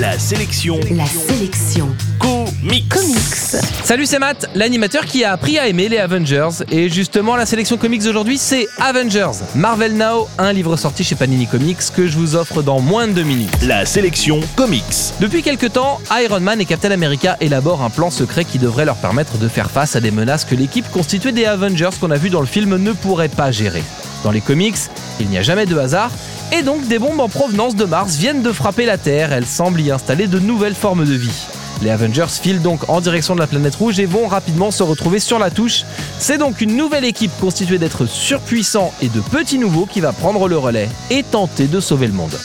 La sélection. La sélection. Comics. Comics. Salut, c'est Matt, l'animateur qui a appris à aimer les Avengers. Et justement, la sélection comics d'aujourd'hui, c'est Avengers. Marvel Now, un livre sorti chez Panini Comics que je vous offre dans moins de deux minutes. La sélection Comics. Depuis quelques temps, Iron Man et Captain America élaborent un plan secret qui devrait leur permettre de faire face à des menaces que l'équipe constituée des Avengers qu'on a vu dans le film ne pourrait pas gérer. Dans les comics, il n'y a jamais de hasard, et donc des bombes en provenance de Mars viennent de frapper la Terre, elles semblent y installer de nouvelles formes de vie. Les Avengers filent donc en direction de la planète rouge et vont rapidement se retrouver sur la touche. C'est donc une nouvelle équipe constituée d'êtres surpuissants et de petits nouveaux qui va prendre le relais et tenter de sauver le monde.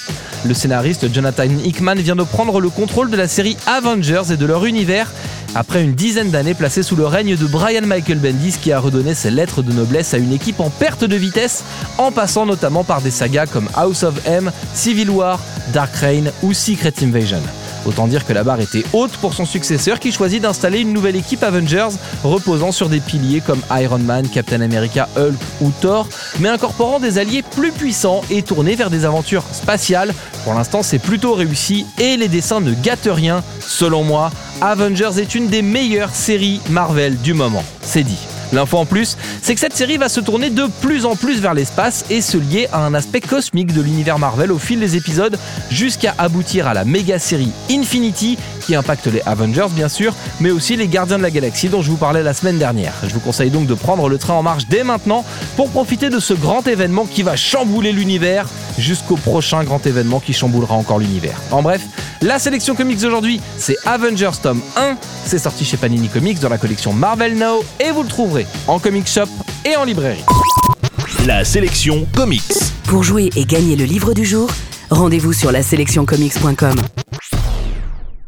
Le scénariste Jonathan Hickman vient de prendre le contrôle de la série Avengers et de leur univers après une dizaine d'années placées sous le règne de Brian Michael Bendis qui a redonné ses lettres de noblesse à une équipe en perte de vitesse en passant notamment par des sagas comme House of M, Civil War, Dark Reign ou Secret Invasion. Autant dire que la barre était haute pour son successeur qui choisit d'installer une nouvelle équipe Avengers reposant sur des piliers comme Iron Man, Captain America, Hulk ou Thor, mais incorporant des alliés plus puissants et tournés vers des aventures spatiales. Pour l'instant, c'est plutôt réussi et les dessins ne gâtent rien. Selon moi, Avengers est une des meilleures séries Marvel du moment. C'est dit. L'info en plus, c'est que cette série va se tourner de plus en plus vers l'espace et se lier à un aspect cosmique de l'univers Marvel au fil des épisodes jusqu'à aboutir à la méga série Infinity qui impacte les Avengers bien sûr, mais aussi les Gardiens de la Galaxie dont je vous parlais la semaine dernière. Je vous conseille donc de prendre le train en marche dès maintenant pour profiter de ce grand événement qui va chambouler l'univers jusqu'au prochain grand événement qui chamboulera encore l'univers. En bref, la sélection comics d'aujourd'hui, c'est Avengers tome 1, c'est sorti chez Panini Comics dans la collection Marvel Now et vous le trouverez en comic shop et en librairie. La sélection Comics. Pour jouer et gagner le livre du jour, rendez-vous sur la sélectioncomics.com.